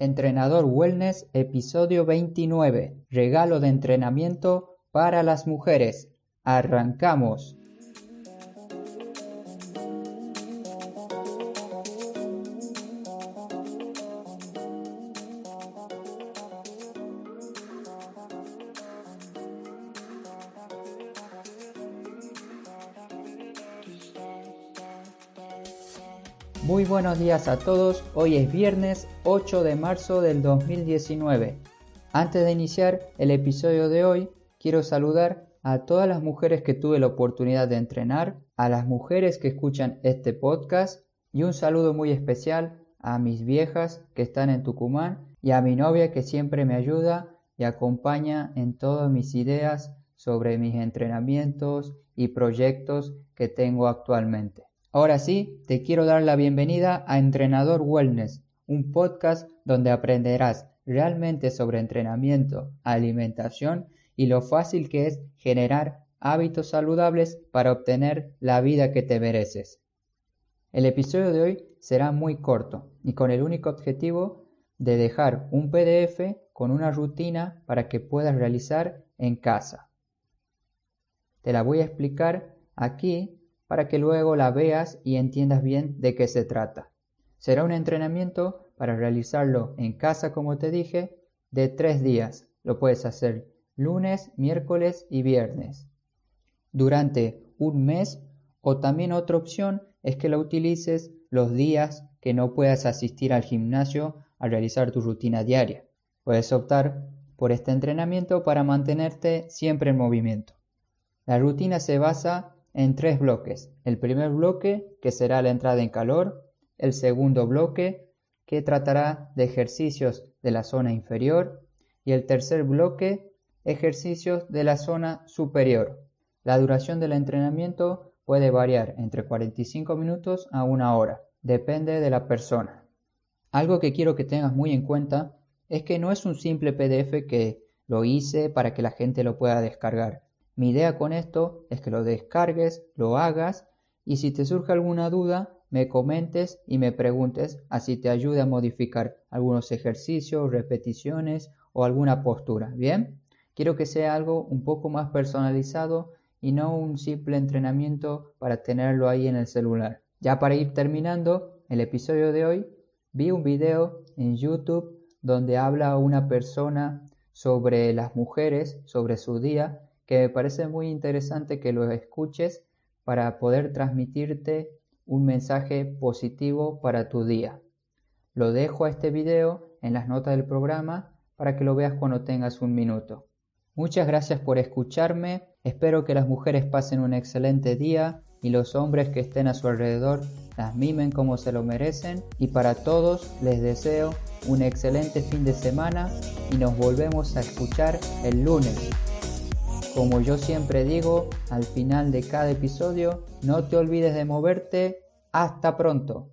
Entrenador Wellness, episodio 29. Regalo de entrenamiento para las mujeres. Arrancamos. Muy buenos días a todos, hoy es viernes 8 de marzo del 2019. Antes de iniciar el episodio de hoy, quiero saludar a todas las mujeres que tuve la oportunidad de entrenar, a las mujeres que escuchan este podcast y un saludo muy especial a mis viejas que están en Tucumán y a mi novia que siempre me ayuda y acompaña en todas mis ideas sobre mis entrenamientos y proyectos que tengo actualmente. Ahora sí, te quiero dar la bienvenida a Entrenador Wellness, un podcast donde aprenderás realmente sobre entrenamiento, alimentación y lo fácil que es generar hábitos saludables para obtener la vida que te mereces. El episodio de hoy será muy corto y con el único objetivo de dejar un PDF con una rutina para que puedas realizar en casa. Te la voy a explicar aquí para que luego la veas y entiendas bien de qué se trata. Será un entrenamiento para realizarlo en casa, como te dije, de tres días. Lo puedes hacer lunes, miércoles y viernes. Durante un mes o también otra opción es que lo utilices los días que no puedas asistir al gimnasio a realizar tu rutina diaria. Puedes optar por este entrenamiento para mantenerte siempre en movimiento. La rutina se basa en tres bloques. El primer bloque, que será la entrada en calor. El segundo bloque, que tratará de ejercicios de la zona inferior. Y el tercer bloque, ejercicios de la zona superior. La duración del entrenamiento puede variar entre 45 minutos a una hora, depende de la persona. Algo que quiero que tengas muy en cuenta es que no es un simple PDF que lo hice para que la gente lo pueda descargar. Mi idea con esto es que lo descargues, lo hagas y si te surge alguna duda, me comentes y me preguntes, así te ayude a modificar algunos ejercicios, repeticiones o alguna postura. ¿Bien? Quiero que sea algo un poco más personalizado y no un simple entrenamiento para tenerlo ahí en el celular. Ya para ir terminando el episodio de hoy, vi un video en YouTube donde habla una persona sobre las mujeres, sobre su día que me parece muy interesante que lo escuches para poder transmitirte un mensaje positivo para tu día. Lo dejo a este video en las notas del programa para que lo veas cuando tengas un minuto. Muchas gracias por escucharme, espero que las mujeres pasen un excelente día y los hombres que estén a su alrededor las mimen como se lo merecen y para todos les deseo un excelente fin de semana y nos volvemos a escuchar el lunes. Como yo siempre digo al final de cada episodio, no te olvides de moverte. Hasta pronto.